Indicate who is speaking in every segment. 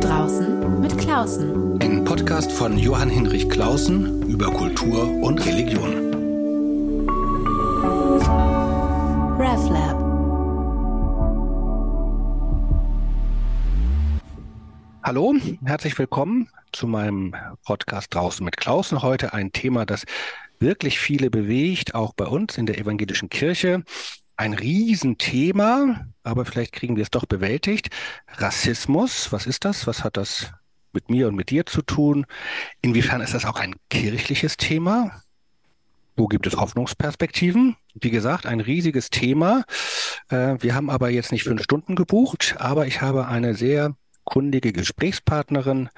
Speaker 1: Draußen mit Klausen.
Speaker 2: Ein Podcast von Johann Hinrich Klausen über Kultur und Religion.
Speaker 1: RevLab.
Speaker 2: Hallo, herzlich willkommen zu meinem Podcast Draußen mit Klausen. Heute ein Thema, das wirklich viele bewegt, auch bei uns in der evangelischen Kirche. Ein Riesenthema, aber vielleicht kriegen wir es doch bewältigt. Rassismus, was ist das? Was hat das mit mir und mit dir zu tun? Inwiefern ist das auch ein kirchliches Thema? Wo gibt es Hoffnungsperspektiven? Wie gesagt, ein riesiges Thema. Äh, wir haben aber jetzt nicht fünf Stunden gebucht, aber ich habe eine sehr kundige Gesprächspartnerin,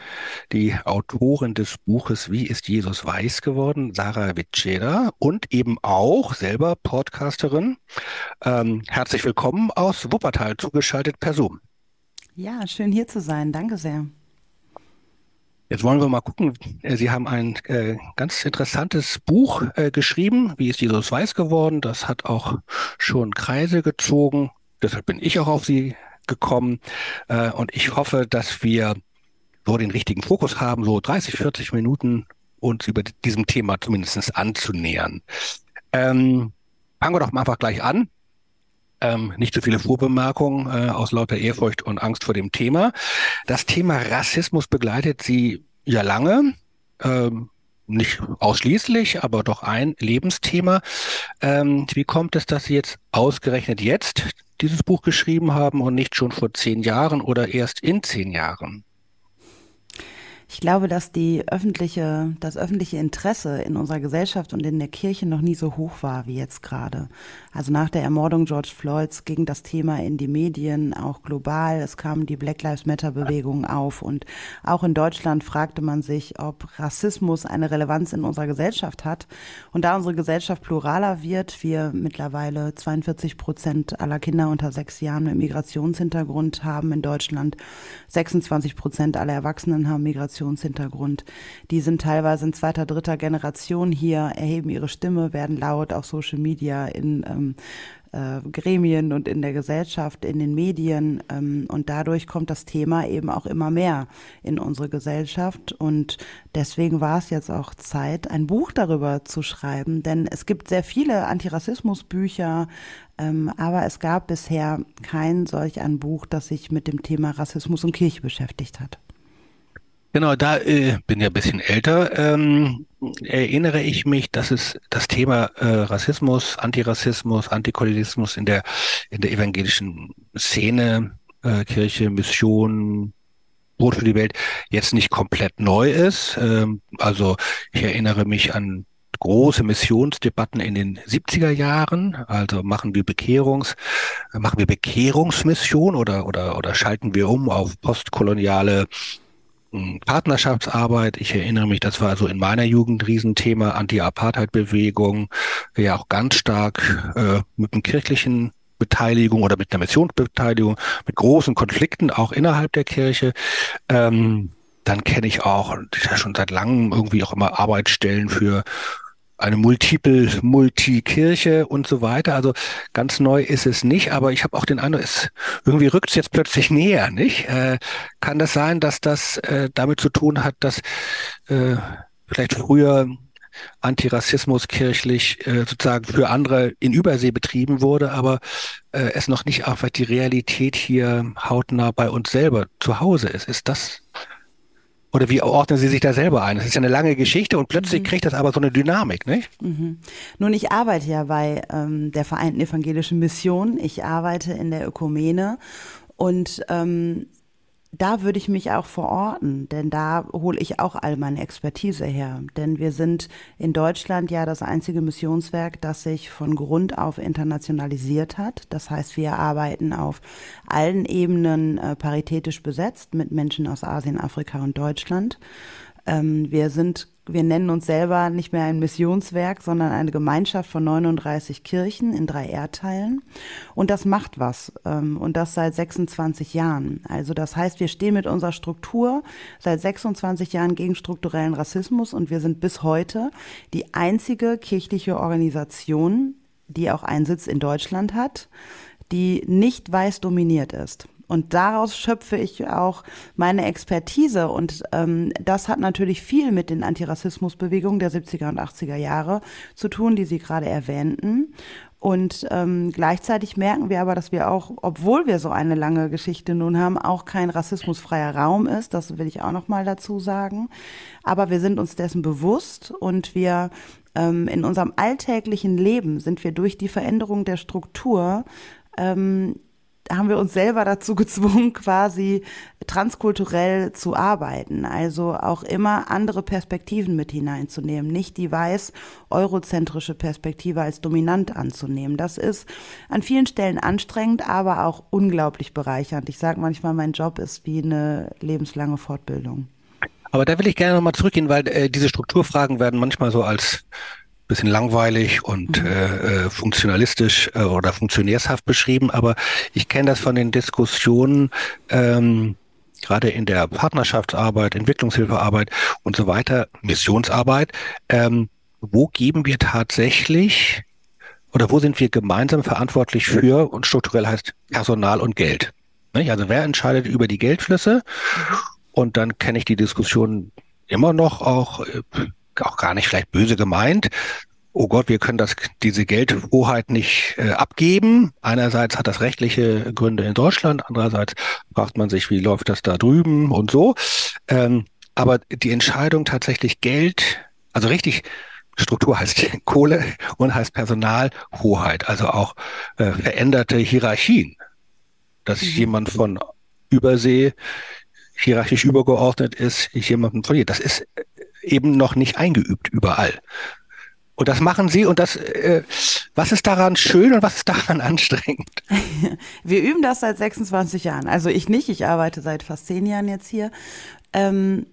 Speaker 2: die Autorin des Buches Wie ist Jesus weiß geworden, Sarah Witscheda und eben auch selber Podcasterin. Ähm, herzlich willkommen aus Wuppertal, zugeschaltet per Zoom.
Speaker 3: Ja, schön hier zu sein. Danke sehr.
Speaker 2: Jetzt wollen wir mal gucken. Sie haben ein äh, ganz interessantes Buch äh, geschrieben, Wie ist Jesus weiß geworden. Das hat auch schon Kreise gezogen. Deshalb bin ich auch auf Sie gekommen. Äh, und ich hoffe, dass wir so den richtigen Fokus haben, so 30, 40 Minuten uns über diesem Thema zumindest anzunähern. Ähm, fangen wir doch mal einfach gleich an. Ähm, nicht zu so viele Vorbemerkungen äh, aus lauter Ehrfurcht und Angst vor dem Thema. Das Thema Rassismus begleitet Sie ja lange. Ähm, nicht ausschließlich, aber doch ein Lebensthema. Ähm, wie kommt es, dass Sie jetzt ausgerechnet jetzt dieses Buch geschrieben haben und nicht schon vor zehn Jahren oder erst in zehn Jahren?
Speaker 3: Ich glaube, dass die öffentliche, das öffentliche Interesse in unserer Gesellschaft und in der Kirche noch nie so hoch war wie jetzt gerade. Also nach der Ermordung George Floyds ging das Thema in die Medien, auch global. Es kam die Black Lives Matter Bewegung auf und auch in Deutschland fragte man sich, ob Rassismus eine Relevanz in unserer Gesellschaft hat. Und da unsere Gesellschaft pluraler wird, wir mittlerweile 42 Prozent aller Kinder unter sechs Jahren mit Migrationshintergrund haben in Deutschland, 26 Prozent aller Erwachsenen haben Migrationshintergrund Migrationshintergrund. Die sind teilweise in zweiter, dritter Generation hier, erheben ihre Stimme, werden laut auf Social Media, in ähm, äh, Gremien und in der Gesellschaft, in den Medien. Ähm, und dadurch kommt das Thema eben auch immer mehr in unsere Gesellschaft. Und deswegen war es jetzt auch Zeit, ein Buch darüber zu schreiben. Denn es gibt sehr viele Antirassismusbücher, ähm, aber es gab bisher kein solch ein Buch, das sich mit dem Thema Rassismus und Kirche beschäftigt hat.
Speaker 2: Genau, da äh, bin ja ein bisschen älter. Ähm, erinnere ich mich, dass es das Thema äh, Rassismus, Antirassismus, Antikolonialismus in der in der evangelischen Szene, äh, Kirche, Mission, Brot für die Welt jetzt nicht komplett neu ist. Ähm, also ich erinnere mich an große Missionsdebatten in den 70er Jahren. Also machen wir Bekehrungs, machen wir Bekehrungsmission oder oder oder schalten wir um auf postkoloniale Partnerschaftsarbeit. Ich erinnere mich, das war also in meiner Jugend Riesenthema, Anti-Apartheid-Bewegung, ja auch ganz stark äh, mit einem kirchlichen Beteiligung oder mit einer Missionsbeteiligung, mit großen Konflikten auch innerhalb der Kirche. Ähm, dann kenne ich auch, ja schon seit langem irgendwie auch immer Arbeitsstellen für eine Multiple, Multikirche und so weiter. Also ganz neu ist es nicht, aber ich habe auch den Eindruck, es irgendwie rückt es jetzt plötzlich näher, nicht? Äh, kann das sein, dass das äh, damit zu tun hat, dass äh, vielleicht früher Antirassismus kirchlich äh, sozusagen für andere in Übersee betrieben wurde, aber äh, es noch nicht einfach die Realität hier hautnah bei uns selber zu Hause ist. Ist das oder wie ordnen Sie sich da selber ein? Das ist ja eine lange Geschichte und plötzlich mhm. kriegt das aber so eine Dynamik, nicht?
Speaker 3: Mhm. Nun, ich arbeite ja bei ähm, der Vereinten Evangelischen Mission. Ich arbeite in der Ökumene und ähm, da würde ich mich auch verorten, denn da hole ich auch all meine Expertise her. Denn wir sind in Deutschland ja das einzige Missionswerk, das sich von Grund auf internationalisiert hat. Das heißt, wir arbeiten auf allen Ebenen äh, paritätisch besetzt mit Menschen aus Asien, Afrika und Deutschland. Ähm, wir sind wir nennen uns selber nicht mehr ein Missionswerk, sondern eine Gemeinschaft von 39 Kirchen in drei Erdteilen. Und das macht was. Ähm, und das seit 26 Jahren. Also das heißt, wir stehen mit unserer Struktur seit 26 Jahren gegen strukturellen Rassismus und wir sind bis heute die einzige kirchliche Organisation, die auch einen Sitz in Deutschland hat, die nicht weiß dominiert ist. Und daraus schöpfe ich auch meine Expertise. Und ähm, das hat natürlich viel mit den Antirassismusbewegungen der 70er und 80er Jahre zu tun, die Sie gerade erwähnten. Und ähm, gleichzeitig merken wir aber, dass wir auch, obwohl wir so eine lange Geschichte nun haben, auch kein rassismusfreier Raum ist. Das will ich auch noch mal dazu sagen. Aber wir sind uns dessen bewusst und wir ähm, in unserem alltäglichen Leben sind wir durch die Veränderung der Struktur ähm, haben wir uns selber dazu gezwungen, quasi transkulturell zu arbeiten. Also auch immer andere Perspektiven mit hineinzunehmen, nicht die weiß-eurozentrische Perspektive als dominant anzunehmen. Das ist an vielen Stellen anstrengend, aber auch unglaublich bereichernd. Ich sage manchmal, mein Job ist wie eine lebenslange Fortbildung.
Speaker 2: Aber da will ich gerne nochmal zurückgehen, weil äh, diese Strukturfragen werden manchmal so als bisschen langweilig und mhm. äh, äh, funktionalistisch äh, oder funktionärshaft beschrieben, aber ich kenne das von den Diskussionen, ähm, gerade in der Partnerschaftsarbeit, Entwicklungshilfearbeit und so weiter, Missionsarbeit. Ähm, wo geben wir tatsächlich oder wo sind wir gemeinsam verantwortlich für und strukturell heißt Personal und Geld? Also wer entscheidet über die Geldflüsse? Mhm. Und dann kenne ich die Diskussion immer noch auch äh, auch gar nicht vielleicht böse gemeint. Oh Gott, wir können das, diese Geldhoheit nicht äh, abgeben. Einerseits hat das rechtliche Gründe in Deutschland, andererseits fragt man sich, wie läuft das da drüben und so. Ähm, aber die Entscheidung tatsächlich Geld, also richtig Struktur heißt Kohle und heißt Personalhoheit, also auch äh, veränderte Hierarchien. Dass mhm. jemand von Übersee hierarchisch übergeordnet ist, jemanden von hier. Das ist eben noch nicht eingeübt überall. Und das machen sie und das, äh, was ist daran schön und was ist daran anstrengend?
Speaker 3: Wir üben das seit 26 Jahren. Also ich nicht, ich arbeite seit fast zehn Jahren jetzt hier. Ähm,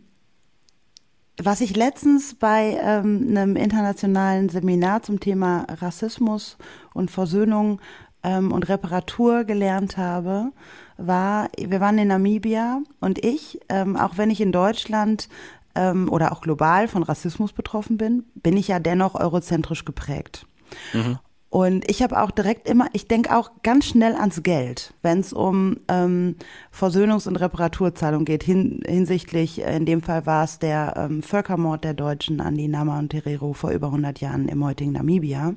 Speaker 3: was ich letztens bei ähm, einem internationalen Seminar zum Thema Rassismus und Versöhnung ähm, und Reparatur gelernt habe, war, wir waren in Namibia und ich, ähm, auch wenn ich in Deutschland ähm, oder auch global von Rassismus betroffen bin, bin ich ja dennoch eurozentrisch geprägt. Mhm. Und ich habe auch direkt immer, ich denke auch ganz schnell ans Geld, wenn es um ähm, Versöhnungs- und Reparaturzahlung geht, hin, hinsichtlich, in dem Fall war es der ähm, Völkermord der Deutschen an die Nama und Terero vor über 100 Jahren im heutigen Namibia.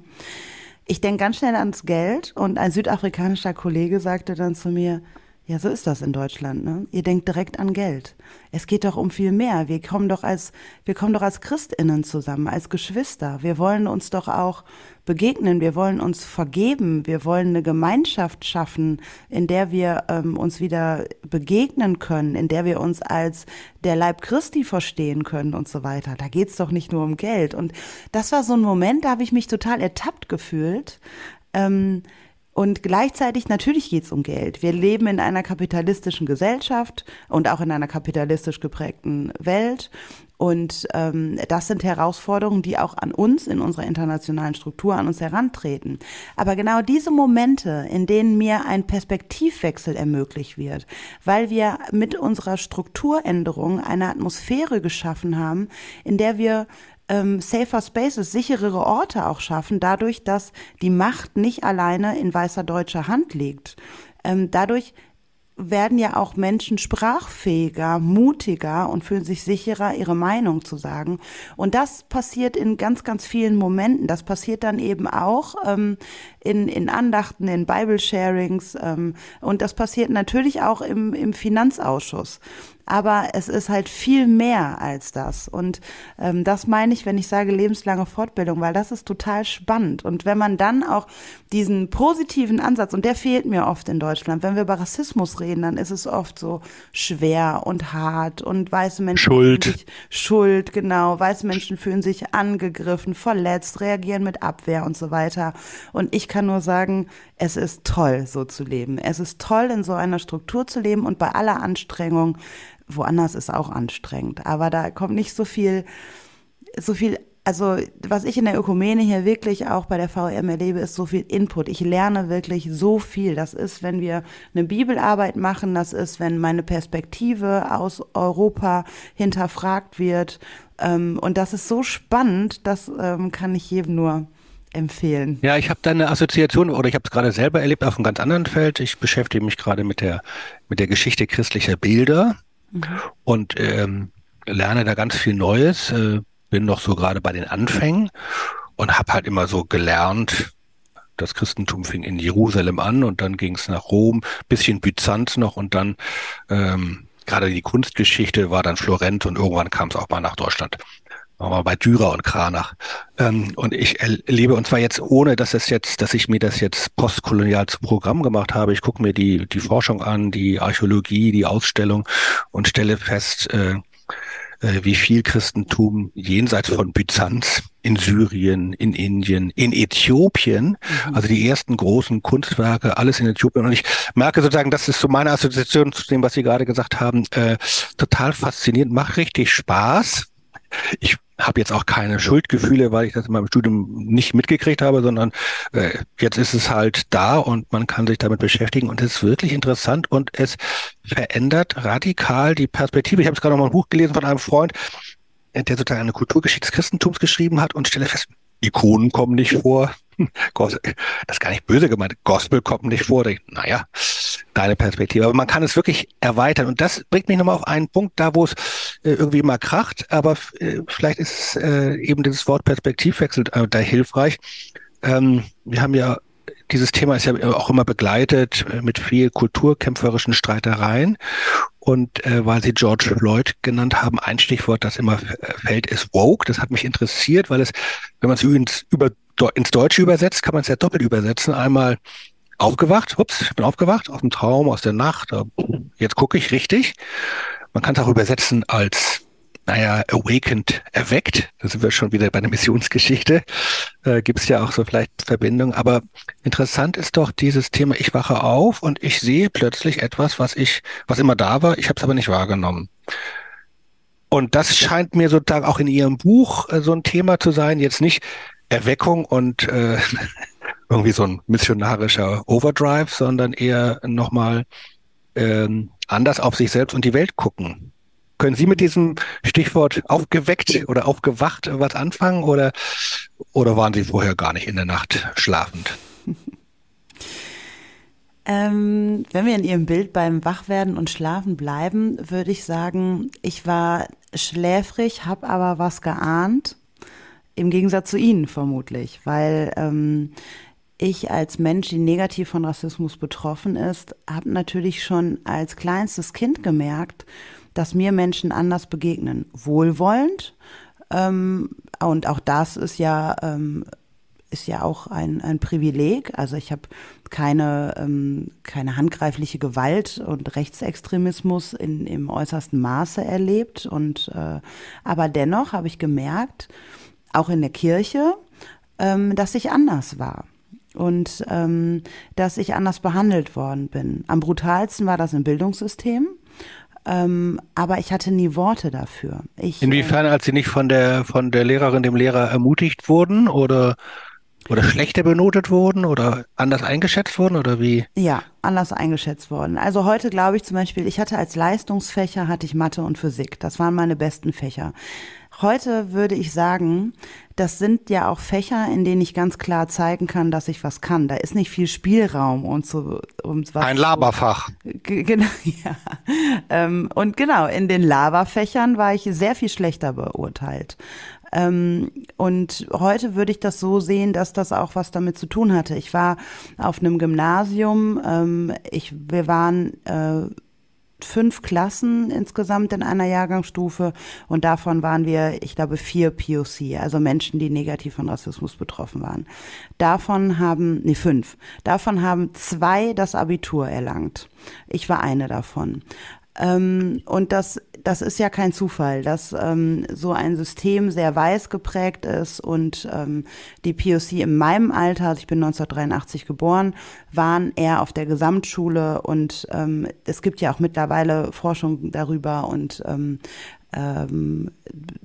Speaker 3: Ich denke ganz schnell ans Geld und ein südafrikanischer Kollege sagte dann zu mir, ja, so ist das in Deutschland. Ne? Ihr denkt direkt an Geld. Es geht doch um viel mehr. Wir kommen doch als wir kommen doch als Christinnen zusammen, als Geschwister. Wir wollen uns doch auch begegnen. Wir wollen uns vergeben. Wir wollen eine Gemeinschaft schaffen, in der wir ähm, uns wieder begegnen können, in der wir uns als der Leib Christi verstehen können und so weiter. Da geht's doch nicht nur um Geld. Und das war so ein Moment, da habe ich mich total ertappt gefühlt. Ähm, und gleichzeitig, natürlich geht es um Geld. Wir leben in einer kapitalistischen Gesellschaft und auch in einer kapitalistisch geprägten Welt. Und ähm, das sind Herausforderungen, die auch an uns in unserer internationalen Struktur an uns herantreten. Aber genau diese Momente, in denen mir ein Perspektivwechsel ermöglicht wird, weil wir mit unserer Strukturänderung eine Atmosphäre geschaffen haben, in der wir ähm, safer Spaces, sicherere Orte auch schaffen, dadurch, dass die Macht nicht alleine in weißer deutscher Hand liegt. Ähm, dadurch werden ja auch Menschen sprachfähiger, mutiger und fühlen sich sicherer, ihre Meinung zu sagen. Und das passiert in ganz, ganz vielen Momenten. Das passiert dann eben auch ähm, in, in Andachten, in Bible-Sharings ähm, und das passiert natürlich auch im, im Finanzausschuss aber es ist halt viel mehr als das. Und ähm, das meine ich, wenn ich sage lebenslange Fortbildung, weil das ist total spannend. Und wenn man dann auch diesen positiven Ansatz, und der fehlt mir oft in Deutschland, wenn wir über Rassismus reden, dann ist es oft so schwer und hart und weiße Menschen
Speaker 2: Schuld.
Speaker 3: fühlen sich Schuld, genau, weiße Menschen fühlen sich angegriffen, verletzt, reagieren mit Abwehr und so weiter. Und ich kann nur sagen, es ist toll, so zu leben. Es ist toll, in so einer Struktur zu leben und bei aller Anstrengung woanders ist auch anstrengend. Aber da kommt nicht so viel, so viel, also was ich in der Ökumene hier wirklich auch bei der VM erlebe, ist so viel Input. Ich lerne wirklich so viel. Das ist, wenn wir eine Bibelarbeit machen, das ist, wenn meine Perspektive aus Europa hinterfragt wird. Ähm, und das ist so spannend, das ähm, kann ich jedem nur empfehlen?
Speaker 2: Ja, ich habe da eine Assoziation oder ich habe es gerade selber erlebt auf einem ganz anderen Feld. Ich beschäftige mich gerade mit der mit der Geschichte christlicher Bilder mhm. und ähm, lerne da ganz viel Neues. Äh, bin noch so gerade bei den Anfängen und habe halt immer so gelernt. Das Christentum fing in Jerusalem an und dann ging es nach Rom, bisschen Byzanz noch und dann ähm, gerade die Kunstgeschichte war dann Florenz und irgendwann kam es auch mal nach Deutschland mal bei Dürer und Kranach. Ähm, und ich erlebe, und zwar jetzt ohne, dass es jetzt, dass ich mir das jetzt postkolonial zum Programm gemacht habe. Ich gucke mir die, die Forschung an, die Archäologie, die Ausstellung und stelle fest, äh, äh, wie viel Christentum jenseits von Byzanz in Syrien, in Indien, in Äthiopien, mhm. also die ersten großen Kunstwerke, alles in Äthiopien. Und ich merke sozusagen, das ist so meine Assoziation zu dem, was Sie gerade gesagt haben, äh, total faszinierend, macht richtig Spaß. Ich habe jetzt auch keine Schuldgefühle, weil ich das in meinem Studium nicht mitgekriegt habe, sondern äh, jetzt ist es halt da und man kann sich damit beschäftigen und es ist wirklich interessant und es verändert radikal die Perspektive. Ich habe es gerade noch mal ein Buch gelesen von einem Freund, der sozusagen eine Kulturgeschichte des Christentums geschrieben hat und stelle fest, Ikonen kommen nicht vor. Das ist gar nicht böse gemeint. Gospel kommt nicht vor. Naja, deine Perspektive. Aber man kann es wirklich erweitern. Und das bringt mich nochmal auf einen Punkt, da wo es äh, irgendwie mal kracht. Aber äh, vielleicht ist äh, eben dieses Wort Perspektivwechsel da hilfreich. Ähm, wir haben ja dieses Thema ist ja auch immer begleitet mit viel kulturkämpferischen Streitereien. Und äh, weil Sie George Floyd genannt haben, ein Stichwort, das immer fällt, ist woke. Das hat mich interessiert, weil es, wenn man es ins, über, ins Deutsche übersetzt, kann man es ja doppelt übersetzen. Einmal aufgewacht, ups, ich bin aufgewacht aus dem Traum, aus der Nacht. Jetzt gucke ich richtig. Man kann es auch übersetzen als, naja, awakened, erweckt. Da sind wir schon wieder bei der Missionsgeschichte. Äh, Gibt es ja auch so vielleicht Verbindungen. Aber interessant ist doch dieses Thema, ich wache auf und ich sehe plötzlich etwas, was ich, was immer da war, ich habe es aber nicht wahrgenommen. Und das scheint mir sozusagen auch in Ihrem Buch äh, so ein Thema zu sein. Jetzt nicht Erweckung und äh, irgendwie so ein missionarischer Overdrive, sondern eher nochmal ähm, anders auf sich selbst und die Welt gucken. Können Sie mit diesem Stichwort aufgeweckt oder aufgewacht was anfangen oder, oder waren Sie vorher gar nicht in der Nacht schlafend?
Speaker 3: Ähm, wenn wir in Ihrem Bild beim Wachwerden und Schlafen bleiben, würde ich sagen, ich war schläfrig, habe aber was geahnt. Im Gegensatz zu Ihnen vermutlich, weil ähm, ich als Mensch, die negativ von Rassismus betroffen ist, habe natürlich schon als kleinstes Kind gemerkt, dass mir Menschen anders begegnen. Wohlwollend. Ähm, und auch das ist ja, ähm, ist ja auch ein, ein Privileg. Also ich habe keine, ähm, keine handgreifliche Gewalt und Rechtsextremismus in, im äußersten Maße erlebt. Und äh, aber dennoch habe ich gemerkt, auch in der Kirche, ähm, dass ich anders war und ähm, dass ich anders behandelt worden bin. Am brutalsten war das im Bildungssystem. Ähm, aber ich hatte nie Worte dafür. Ich,
Speaker 2: Inwiefern, als Sie nicht von der von der Lehrerin, dem Lehrer ermutigt wurden oder oder schlechter benotet wurden oder anders eingeschätzt wurden oder wie?
Speaker 3: Ja, anders eingeschätzt worden. Also heute glaube ich zum Beispiel, ich hatte als Leistungsfächer hatte ich Mathe und Physik. Das waren meine besten Fächer. Heute würde ich sagen, das sind ja auch Fächer, in denen ich ganz klar zeigen kann, dass ich was kann. Da ist nicht viel Spielraum und so um
Speaker 2: was. Ein Laberfach.
Speaker 3: Genau, ja. Ähm, und genau, in den Laberfächern war ich sehr viel schlechter beurteilt. Ähm, und heute würde ich das so sehen, dass das auch was damit zu tun hatte. Ich war auf einem Gymnasium, ähm, ich, wir waren äh, fünf Klassen insgesamt in einer Jahrgangsstufe und davon waren wir, ich glaube, vier POC, also Menschen, die negativ von Rassismus betroffen waren. Davon haben, nee, fünf. Davon haben zwei das Abitur erlangt. Ich war eine davon. Ähm, und das, das ist ja kein Zufall, dass ähm, so ein System sehr weiß geprägt ist und ähm, die POC in meinem Alter, also ich bin 1983 geboren, waren eher auf der Gesamtschule und ähm, es gibt ja auch mittlerweile Forschung darüber und ähm, ähm,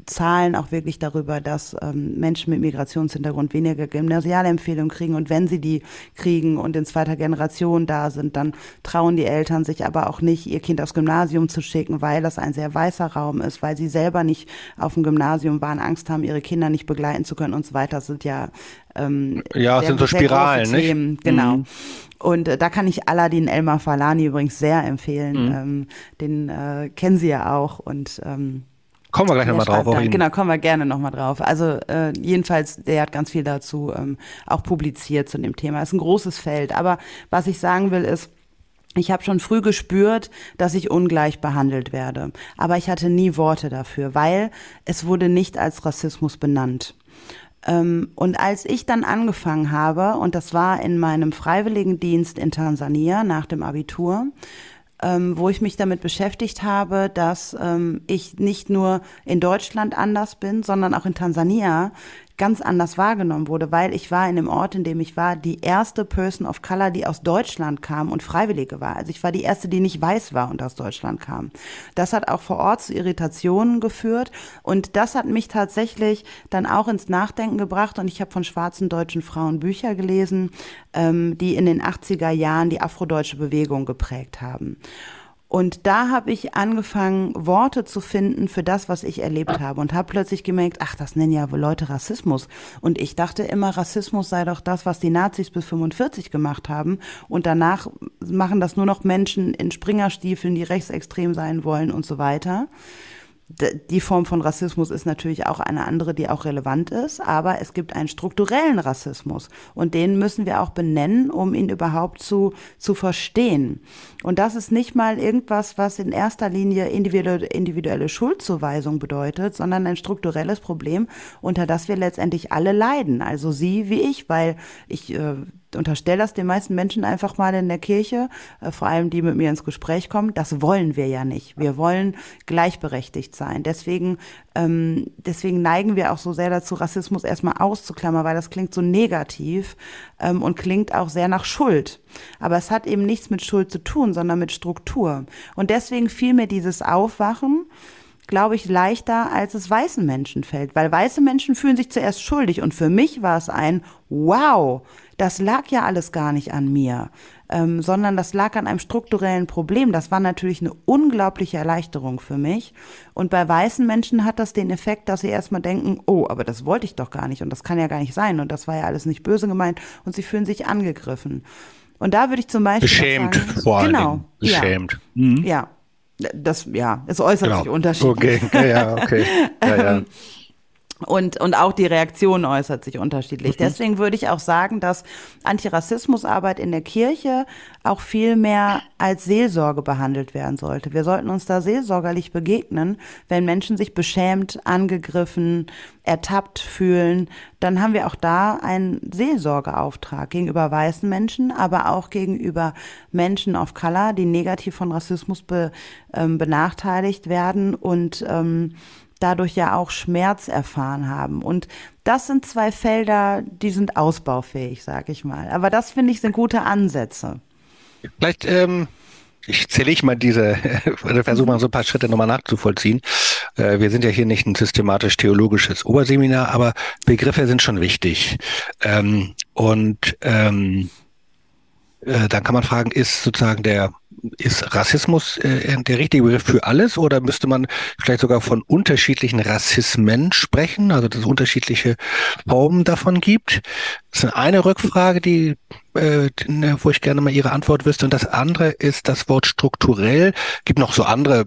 Speaker 3: Zahlen auch wirklich darüber, dass ähm, Menschen mit Migrationshintergrund weniger Gymnasialempfehlungen kriegen und wenn sie die kriegen und in zweiter Generation da sind, dann trauen die Eltern sich aber auch nicht, ihr Kind aufs Gymnasium zu schicken, weil das ein sehr weißer Raum ist, weil sie selber nicht auf dem Gymnasium waren, Angst haben, ihre Kinder nicht begleiten zu können und so weiter. Das sind ja Ähm,
Speaker 2: ja,
Speaker 3: sehr,
Speaker 2: sind so Spiralen, nicht?
Speaker 3: Themen, genau. Mhm. Und äh, da kann ich Aladdin Elmar Falani übrigens sehr empfehlen. Mhm. Ähm, den äh, kennen Sie ja auch und ähm,
Speaker 2: Kommen wir gleich nochmal drauf.
Speaker 3: Dann, genau, kommen wir gerne nochmal drauf. Also äh, jedenfalls, der hat ganz viel dazu ähm, auch publiziert zu dem Thema. Es ist ein großes Feld. Aber was ich sagen will ist, ich habe schon früh gespürt, dass ich ungleich behandelt werde. Aber ich hatte nie Worte dafür, weil es wurde nicht als Rassismus benannt. Ähm, und als ich dann angefangen habe, und das war in meinem Freiwilligendienst in Tansania nach dem Abitur, ähm, wo ich mich damit beschäftigt habe, dass ähm, ich nicht nur in Deutschland anders bin, sondern auch in Tansania ganz anders wahrgenommen wurde, weil ich war in dem Ort, in dem ich war, die erste Person of Color, die aus Deutschland kam und Freiwillige war. Also ich war die erste, die nicht weiß war und aus Deutschland kam. Das hat auch vor Ort zu Irritationen geführt und das hat mich tatsächlich dann auch ins Nachdenken gebracht und ich habe von schwarzen deutschen Frauen Bücher gelesen, ähm, die in den 80er Jahren die afrodeutsche Bewegung geprägt haben. Und da habe ich angefangen, Worte zu finden für das, was ich erlebt habe und habe plötzlich gemerkt, ach, das nennen ja Leute Rassismus. Und ich dachte immer, Rassismus sei doch das, was die Nazis bis 45 gemacht haben. Und danach machen das nur noch Menschen in Springerstiefeln, die rechtsextrem sein wollen und so weiter die Form von Rassismus ist natürlich auch eine andere, die auch relevant ist, aber es gibt einen strukturellen Rassismus und den müssen wir auch benennen, um ihn überhaupt zu, zu verstehen. Und das ist nicht mal irgendwas, was in erster Linie individuelle, Schuldzuweisung bedeutet, sondern ein strukturelles Problem, unter das wir letztendlich alle leiden. Also Sie wie ich, weil ich äh, unterstelle das den meisten Menschen einfach mal in der Kirche, äh, vor allem die mit mir ins Gespräch kommen. Das wollen wir ja nicht. Wir wollen gleichberechtigt sein. Deswegen, ähm, deswegen neigen wir auch so sehr dazu, Rassismus erstmal auszuklammern, weil das klingt so negativ ähm, und klingt auch sehr nach Schuld. Aber es hat eben nichts mit Schuld zu tun, sondern mit Struktur. Und deswegen fiel mir dieses Aufwachen, glaube ich, leichter, als es weißen Menschen fällt. Weil weiße Menschen fühlen sich zuerst schuldig. Und für mich war es ein Wow, das lag ja alles gar nicht an mir, ähm, sondern das lag an einem strukturellen Problem. Das war natürlich eine unglaubliche Erleichterung für mich. Und bei weißen Menschen hat das den Effekt, dass sie erstmal denken, oh, aber das wollte ich doch gar nicht und das kann ja gar nicht sein und das war ja alles nicht böse gemeint und sie fühlen sich angegriffen. Und da würde ich zum Beispiel.
Speaker 2: Beschämt,
Speaker 3: sagen,
Speaker 2: vor allem.
Speaker 3: Genau.
Speaker 2: Beschämt.
Speaker 3: Ja. Mhm. ja. Das, ja, es äußert genau. sich unterschiedlich.
Speaker 2: Okay, ja, okay. Ja, ja.
Speaker 3: Und, und auch die Reaktion äußert sich unterschiedlich. Mhm. Deswegen würde ich auch sagen, dass Antirassismusarbeit in der Kirche auch viel mehr als Seelsorge behandelt werden sollte. Wir sollten uns da seelsorgerlich begegnen, wenn Menschen sich beschämt, angegriffen, ertappt fühlen, dann haben wir auch da einen Seelsorgeauftrag gegenüber weißen Menschen, aber auch gegenüber Menschen of Color, die negativ von Rassismus be, ähm, benachteiligt werden und ähm, dadurch ja auch Schmerz erfahren haben. Und das sind zwei Felder, die sind ausbaufähig, sag ich mal. Aber das finde ich sind gute Ansätze.
Speaker 2: Vielleicht, ähm, ich zähle ich mal diese, versuche mal so ein paar Schritte nochmal nachzuvollziehen. Äh, wir sind ja hier nicht ein systematisch-theologisches Oberseminar, aber Begriffe sind schon wichtig. Ähm, und ähm, äh, dann kann man fragen, ist sozusagen der ist Rassismus äh, der richtige Begriff für alles oder müsste man vielleicht sogar von unterschiedlichen Rassismen sprechen, also dass es unterschiedliche Formen davon gibt? Das ist eine Rückfrage, die, äh, wo ich gerne mal Ihre Antwort wüsste. Und das andere ist das Wort strukturell. Gibt noch so andere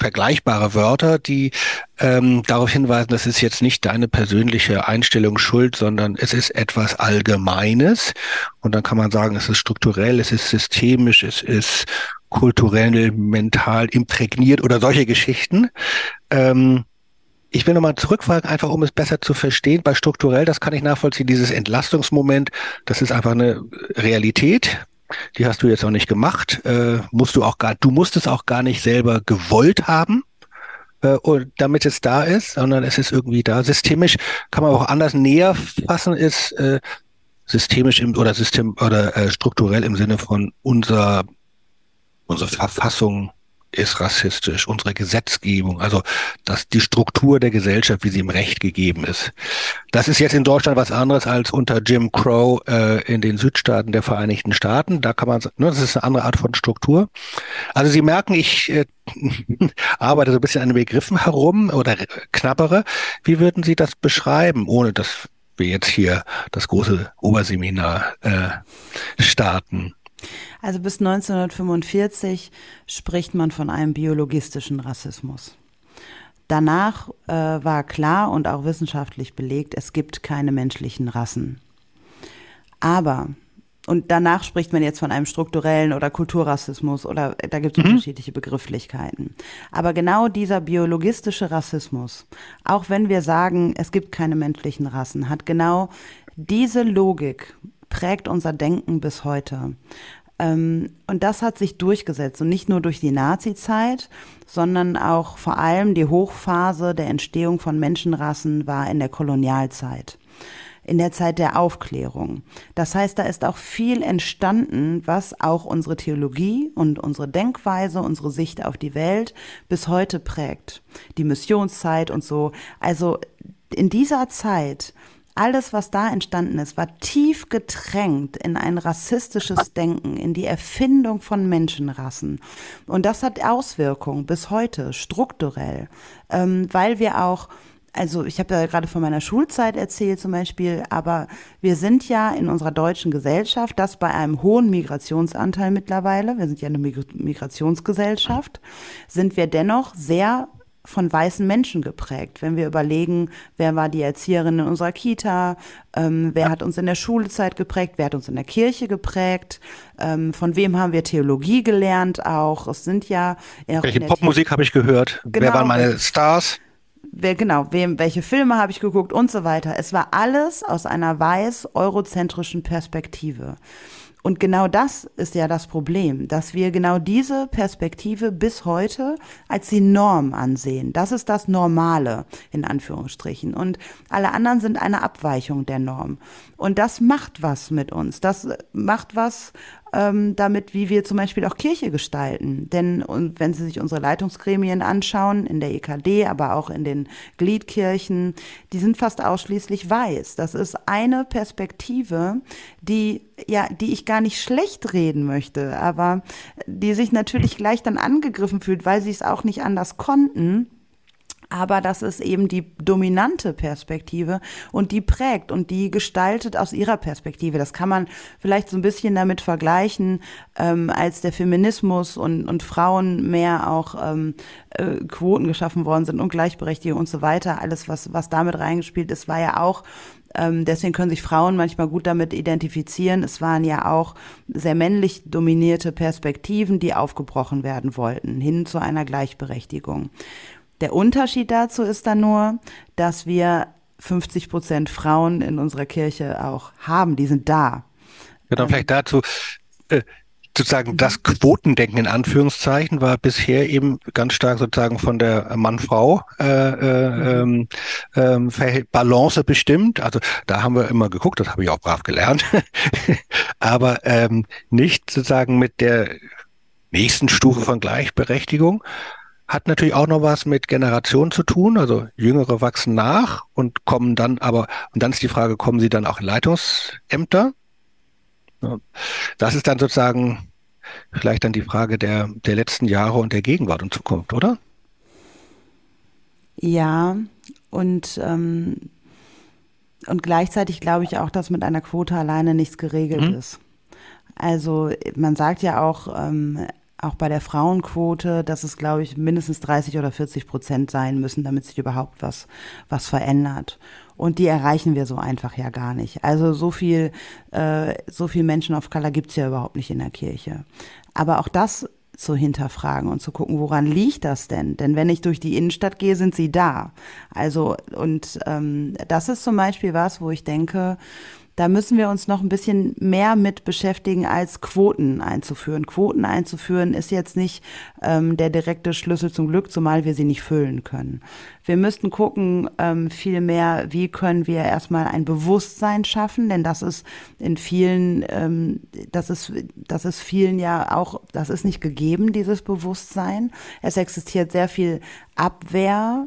Speaker 2: vergleichbare Wörter, die ähm, darauf hinweisen, das ist jetzt nicht deine persönliche Einstellung schuld, sondern es ist etwas Allgemeines. Und dann kann man sagen, es ist strukturell, es ist systemisch, es ist kulturell, mental imprägniert oder solche Geschichten. Ähm, ich will nochmal zurückfragen, einfach um es besser zu verstehen. Bei strukturell, das kann ich nachvollziehen, dieses Entlastungsmoment, das ist einfach eine Realität. Die hast du jetzt auch nicht gemacht. Äh, musst du auch gar, du musst es auch gar nicht selber gewollt haben, äh, damit es da ist, sondern es ist irgendwie da. Systemisch kann man auch anders näher fassen, ist äh, systemisch im, oder system oder äh, strukturell im Sinne von unser unsere Verfassung ist rassistisch, unsere Gesetzgebung, also dass die Struktur der Gesellschaft, wie sie im Recht gegeben ist. Das ist jetzt in Deutschland was anderes als unter Jim Crow äh, in den Südstaaten der Vereinigten Staaten. Da kann man, ne, das ist eine andere Art von Struktur. Also Sie merken, ich äh, arbeite so ein bisschen an den Begriffen herum oder knabbere. Wie würden Sie das beschreiben, ohne das wir jetzt hier das große Oberseminar äh, starten.
Speaker 3: Also bis 1945 spricht man von einem biologistischen Rassismus. Danach äh, war klar und auch wissenschaftlich belegt, es gibt keine menschlichen Rassen. Aber, und danach spricht man jetzt von einem strukturellen oder Kulturrassismus oder da gibt es mhm. unterschiedliche Begrifflichkeiten. Aber genau dieser biologistische Rassismus, auch wenn wir sagen, es gibt keine menschlichen Rassen, hat genau diese Logik prägt unser Denken bis heute. Ähm, und das hat sich durchgesetzt und nicht nur durch die Nazi-Zeit, sondern auch vor allem die Hochphase der Entstehung von Menschenrassen war in der Kolonialzeit in der Zeit der Aufklärung. Das heißt, da ist auch viel entstanden, was auch unsere Theologie und unsere Denkweise, unsere Sicht auf die Welt bis heute prägt. Die Missionszeit und so. Also in dieser Zeit alles, was da entstanden ist, war tief getränkt in ein rassistisches Denken, in die Erfindung von Menschenrassen. Und das hat Auswirkungen bis heute, strukturell, ähm, weil wir auch also ich habe ja gerade von meiner Schulzeit erzählt zum Beispiel, aber wir sind ja in unserer deutschen Gesellschaft, das bei einem hohen Migrationsanteil mittlerweile, wir sind ja eine Migrationsgesellschaft, sind wir dennoch sehr von weißen Menschen geprägt. Wenn wir überlegen, wer war die Erzieherin in unserer Kita, ähm, wer hat uns in der Schulzeit geprägt, wer hat uns in der Kirche geprägt, ähm, von wem haben wir Theologie gelernt auch. Es sind ja...
Speaker 2: Welche Popmusik habe ich gehört? Genau, wer waren meine Stars?
Speaker 3: Wer, genau, wem, welche Filme habe ich geguckt und so weiter. Es war alles aus einer weiß-eurozentrischen Perspektive. Und genau das ist ja das Problem, dass wir genau diese Perspektive bis heute als die Norm ansehen. Das ist das Normale, in Anführungsstrichen. Und alle anderen sind eine Abweichung der Norm. Und das macht was mit uns. Das macht was ähm, damit, wie wir zum Beispiel auch Kirche gestalten. Denn und wenn Sie sich unsere Leitungsgremien anschauen, in der EKD, aber auch in den Gliedkirchen, die sind fast ausschließlich weiß. Das ist eine Perspektive, die ja, die ich gar nicht schlecht reden möchte, aber die sich natürlich gleich dann angegriffen fühlt, weil sie es auch nicht anders konnten aber das ist eben die dominante Perspektive und die prägt und die gestaltet aus ihrer Perspektive. Das kann man vielleicht so ein bisschen damit vergleichen, ähm, als der Feminismus und, und Frauen mehr auch ähm, äh, Quoten geschaffen worden sind und Gleichberechtigung und so weiter. Alles, was, was damit reingespielt ist, war ja auch ähm, deswegen können sich Frauen manchmal gut damit identifizieren. Es waren ja auch sehr männlich dominierte Perspektiven, die aufgebrochen werden wollten, hin zu einer Gleichberechtigung. Der Unterschied dazu ist dann nur, dass wir 50 Prozent Frauen in unserer Kirche auch haben. Die sind da.
Speaker 2: Genau, ähm, vielleicht dazu. Äh, sozusagen das. Quotendenken in Anführungszeichen war bisher eben ganz stark sozusagen von der Mann-Frau äh, äh, Balance bestimmt. Also da haben wir immer geguckt, das habe ich auch brav gelernt, aber ähm, nicht sozusagen mit der nächsten Stufe von Gleichberechtigung, hat natürlich auch noch was mit Generation zu tun. Also Jüngere wachsen nach und kommen dann aber, und dann ist die Frage, kommen sie dann auch in Leitungsämter? Das ist dann sozusagen vielleicht dann die Frage der, der letzten Jahre und der Gegenwart und Zukunft, oder?
Speaker 3: Ja, und, ähm, und gleichzeitig glaube ich auch, dass mit einer Quote alleine nichts geregelt mhm. ist. Also man sagt ja auch, ähm, auch bei der Frauenquote, dass es, glaube ich, mindestens 30 oder 40 Prozent sein müssen, damit sich überhaupt was, was verändert. Und die erreichen wir so einfach ja gar nicht. Also so viel, äh, so viel Menschen of Color gibt's ja überhaupt nicht in der Kirche. Aber auch das zu hinterfragen und zu gucken, woran liegt das denn? Denn wenn ich durch die Innenstadt gehe, sind sie da. Also, und ähm, das ist zum Beispiel was, wo ich denke, da müssen wir uns noch ein bisschen mehr mit beschäftigen, als Quoten einzuführen. Quoten einzuführen ist jetzt nicht ähm, der direkte Schlüssel zum Glück, zumal wir sie nicht füllen können. Wir müssten gucken ähm, viel mehr, wie können wir erstmal ein Bewusstsein schaffen, denn das ist in vielen, ähm, das ist, das ist vielen ja auch, das ist nicht gegeben, dieses Bewusstsein. Es existiert sehr viel Abwehr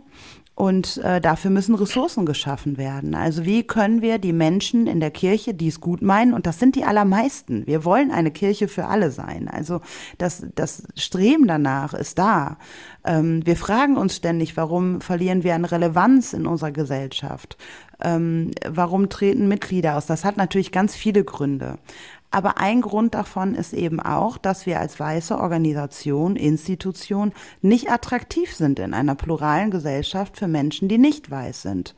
Speaker 3: Und äh, dafür müssen Ressourcen geschaffen werden. Also wie können wir die Menschen in der Kirche, die es gut meinen, und das sind die allermeisten, wir wollen eine Kirche für alle sein. Also das, das Streben danach ist da. Ähm, wir fragen uns ständig, warum verlieren wir an Relevanz in unserer Gesellschaft? Ähm, warum treten Mitglieder aus? Das hat natürlich ganz viele Gründe. Aber ein Grund davon ist eben auch, dass wir als weiße Organisation, Institution nicht attraktiv sind in einer pluralen Gesellschaft für Menschen, die nicht weiß sind.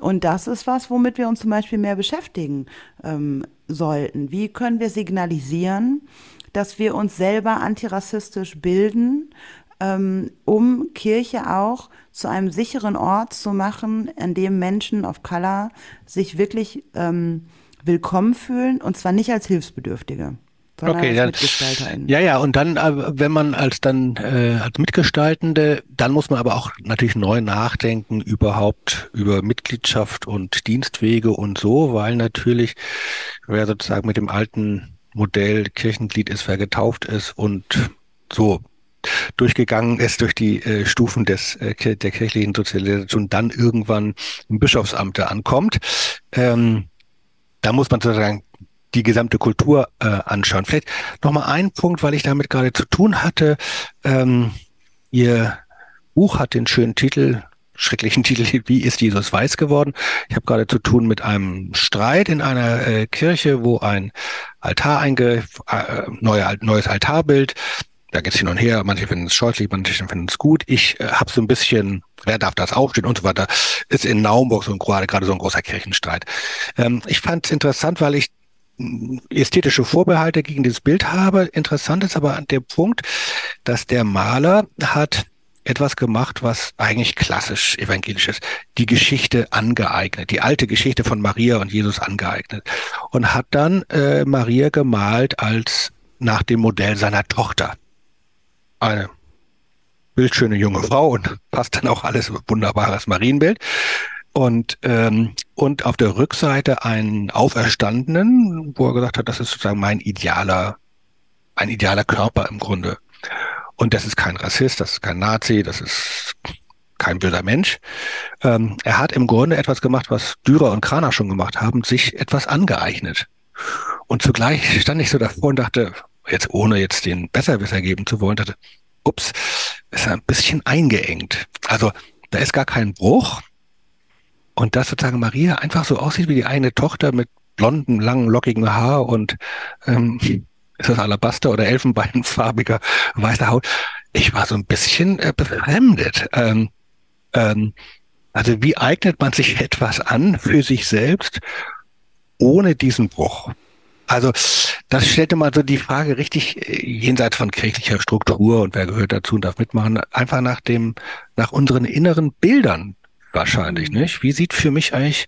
Speaker 3: Und das ist was, womit wir uns zum Beispiel mehr beschäftigen ähm, sollten. Wie können wir signalisieren, dass wir uns selber antirassistisch bilden, ähm, um Kirche auch zu einem sicheren Ort zu machen, an dem Menschen of Color sich wirklich ähm, willkommen fühlen und zwar nicht als Hilfsbedürftige.
Speaker 2: Okay, dann, ja, ja, und dann, äh, wenn man als dann äh, als Mitgestaltende, dann muss man aber auch natürlich neu nachdenken überhaupt über Mitgliedschaft und Dienstwege und so, weil natürlich wer sozusagen mit dem alten Modell Kirchenglied ist, wer getauft ist und so durchgegangen ist durch die äh, Stufen des äh, der kirchlichen Sozialisation, dann irgendwann im Bischofsamt ankommt. Ähm, da muss man sozusagen die gesamte Kultur äh, anschauen. Vielleicht nochmal ein Punkt, weil ich damit gerade zu tun hatte. Ähm, Ihr Buch hat den schönen Titel, schrecklichen Titel, wie ist Jesus weiß geworden? Ich habe gerade zu tun mit einem Streit in einer äh, Kirche, wo ein Altar einge, äh, neue, neues Altarbild da geht's hin und her. Manche finden es scheußlich, manche finden es gut. Ich äh, habe so ein bisschen, wer darf das aufstehen und so weiter. Ist in Naumburg so ein, gerade, so ein großer Kirchenstreit. Ähm, ich fand es interessant, weil ich mm, ästhetische Vorbehalte gegen dieses Bild habe. Interessant ist aber der Punkt, dass der Maler hat etwas gemacht, was eigentlich klassisch evangelisch ist. Die Geschichte angeeignet, die alte Geschichte von Maria und Jesus angeeignet. Und hat dann äh, Maria gemalt als nach dem Modell seiner Tochter eine bildschöne junge Frau und passt dann auch alles wunderbares Marienbild. Und, ähm, und auf der Rückseite einen Auferstandenen, wo er gesagt hat, das ist sozusagen mein idealer, ein idealer Körper im Grunde. Und das ist kein Rassist, das ist kein Nazi, das ist kein böser Mensch. Ähm, er hat im Grunde etwas gemacht, was Dürer und Kraner schon gemacht haben, sich etwas angeeignet. Und zugleich stand ich so davor und dachte, jetzt ohne jetzt den Besserwisser geben zu wollen, dachte, ups, ist ein bisschen eingeengt. Also da ist gar kein Bruch. Und dass sozusagen Maria einfach so aussieht wie die eine Tochter mit blonden, langen, lockigen Haar und ähm, ist das Alabaster oder Elfenbeinfarbiger weißer Haut. Ich war so ein bisschen äh, befremdet. Ähm, ähm, also wie eignet man sich etwas an für sich selbst ohne diesen Bruch? Also das stellte mal so die Frage richtig äh, jenseits von kirchlicher Struktur und wer gehört dazu und darf mitmachen, einfach nach dem, nach unseren inneren Bildern wahrscheinlich, mhm. nicht? Wie sieht für mich eigentlich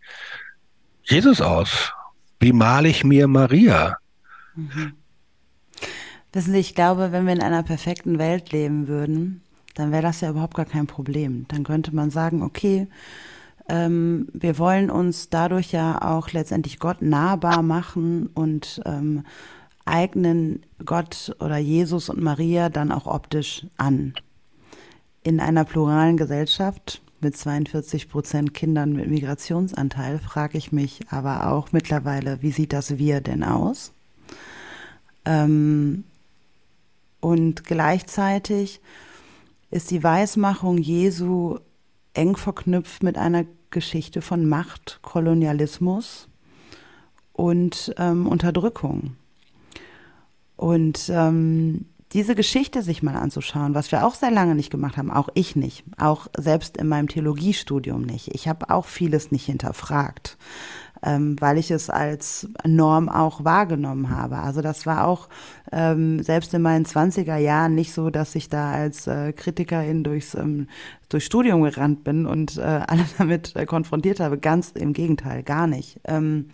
Speaker 2: Jesus aus? Wie male ich mir Maria?
Speaker 3: Mhm. Wissen Sie, ich glaube, wenn wir in einer perfekten Welt leben würden, dann wäre das ja überhaupt gar kein Problem. Dann könnte man sagen, okay, ähm, wir wollen uns dadurch ja auch letztendlich Gott nahbar machen und ähm, eignen Gott oder Jesus und Maria dann auch optisch an. In einer pluralen Gesellschaft mit 42 Prozent Kindern mit Migrationsanteil frage ich mich aber auch mittlerweile, wie sieht das Wir denn aus? Ähm, und gleichzeitig ist die Weismachung Jesu eng verknüpft mit einer Geschichte von Macht, Kolonialismus und ähm, Unterdrückung. Und ähm, diese Geschichte sich mal anzuschauen, was wir auch sehr lange nicht gemacht haben, auch ich nicht, auch selbst in meinem Theologiestudium nicht. Ich habe auch vieles nicht hinterfragt ähm, weil ich es als Norm auch wahrgenommen habe. Also das war auch ähm, selbst in meinen 20er Jahren nicht so, dass ich da als äh, Kritikerin durchs, ähm, durchs Studium gerannt bin und äh, alle damit äh, konfrontiert habe. Ganz im Gegenteil, gar nicht. Ähm,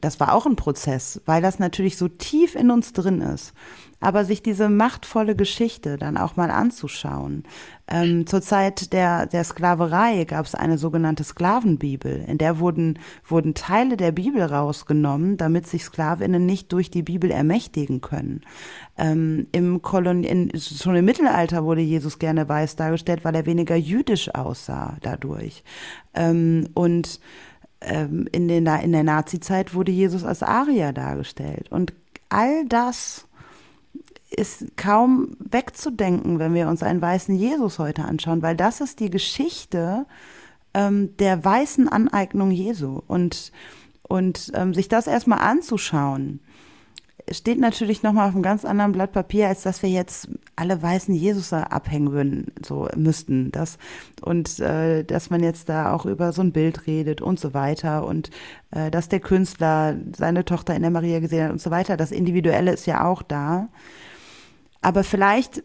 Speaker 3: das war auch ein Prozess, weil das natürlich so tief in uns drin ist. Aber sich diese machtvolle Geschichte dann auch mal anzuschauen. Ähm, zur Zeit der, der Sklaverei gab es eine sogenannte Sklavenbibel, in der wurden, wurden Teile der Bibel rausgenommen, damit sich Sklavinnen nicht durch die Bibel ermächtigen können. Ähm, im Kolon in, schon im Mittelalter wurde Jesus gerne weiß dargestellt, weil er weniger jüdisch aussah dadurch. Ähm, und ähm, in, den, in der Nazizeit wurde Jesus als Arier dargestellt. Und all das ist kaum wegzudenken, wenn wir uns einen weißen Jesus heute anschauen, weil das ist die Geschichte ähm, der weißen Aneignung Jesu. Und, und ähm, sich das erstmal anzuschauen, steht natürlich nochmal auf einem ganz anderen Blatt Papier, als dass wir jetzt alle weißen Jesus abhängen würden, so müssten. Das, und äh, dass man jetzt da auch über so ein Bild redet und so weiter und äh, dass der Künstler seine Tochter in der Maria gesehen hat und so weiter. Das Individuelle ist ja auch da. Aber vielleicht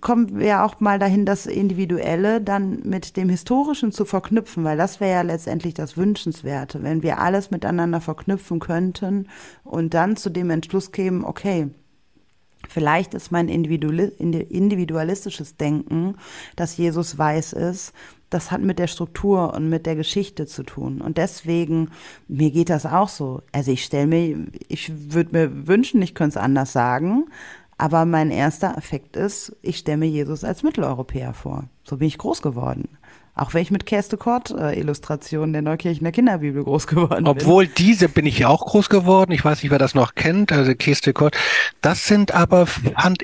Speaker 3: kommen wir auch mal dahin, das Individuelle dann mit dem Historischen zu verknüpfen, weil das wäre ja letztendlich das Wünschenswerte, wenn wir alles miteinander verknüpfen könnten und dann zu dem Entschluss kämen, okay, Vielleicht ist mein individualistisches Denken, dass Jesus weiß ist, das hat mit der Struktur und mit der Geschichte zu tun. Und deswegen, mir geht das auch so. Also ich stelle mir, ich würde mir wünschen, ich könnte es anders sagen, aber mein erster Effekt ist, ich stelle mir Jesus als Mitteleuropäer vor. So bin ich groß geworden. Auch wenn ich mit Kerste Kort äh, Illustrationen der Neukirchener Kinderbibel groß geworden
Speaker 2: bin. Obwohl diese bin ich ja auch groß geworden. Ich weiß nicht, wer das noch kennt. Also Kerste Kort. Das sind aber,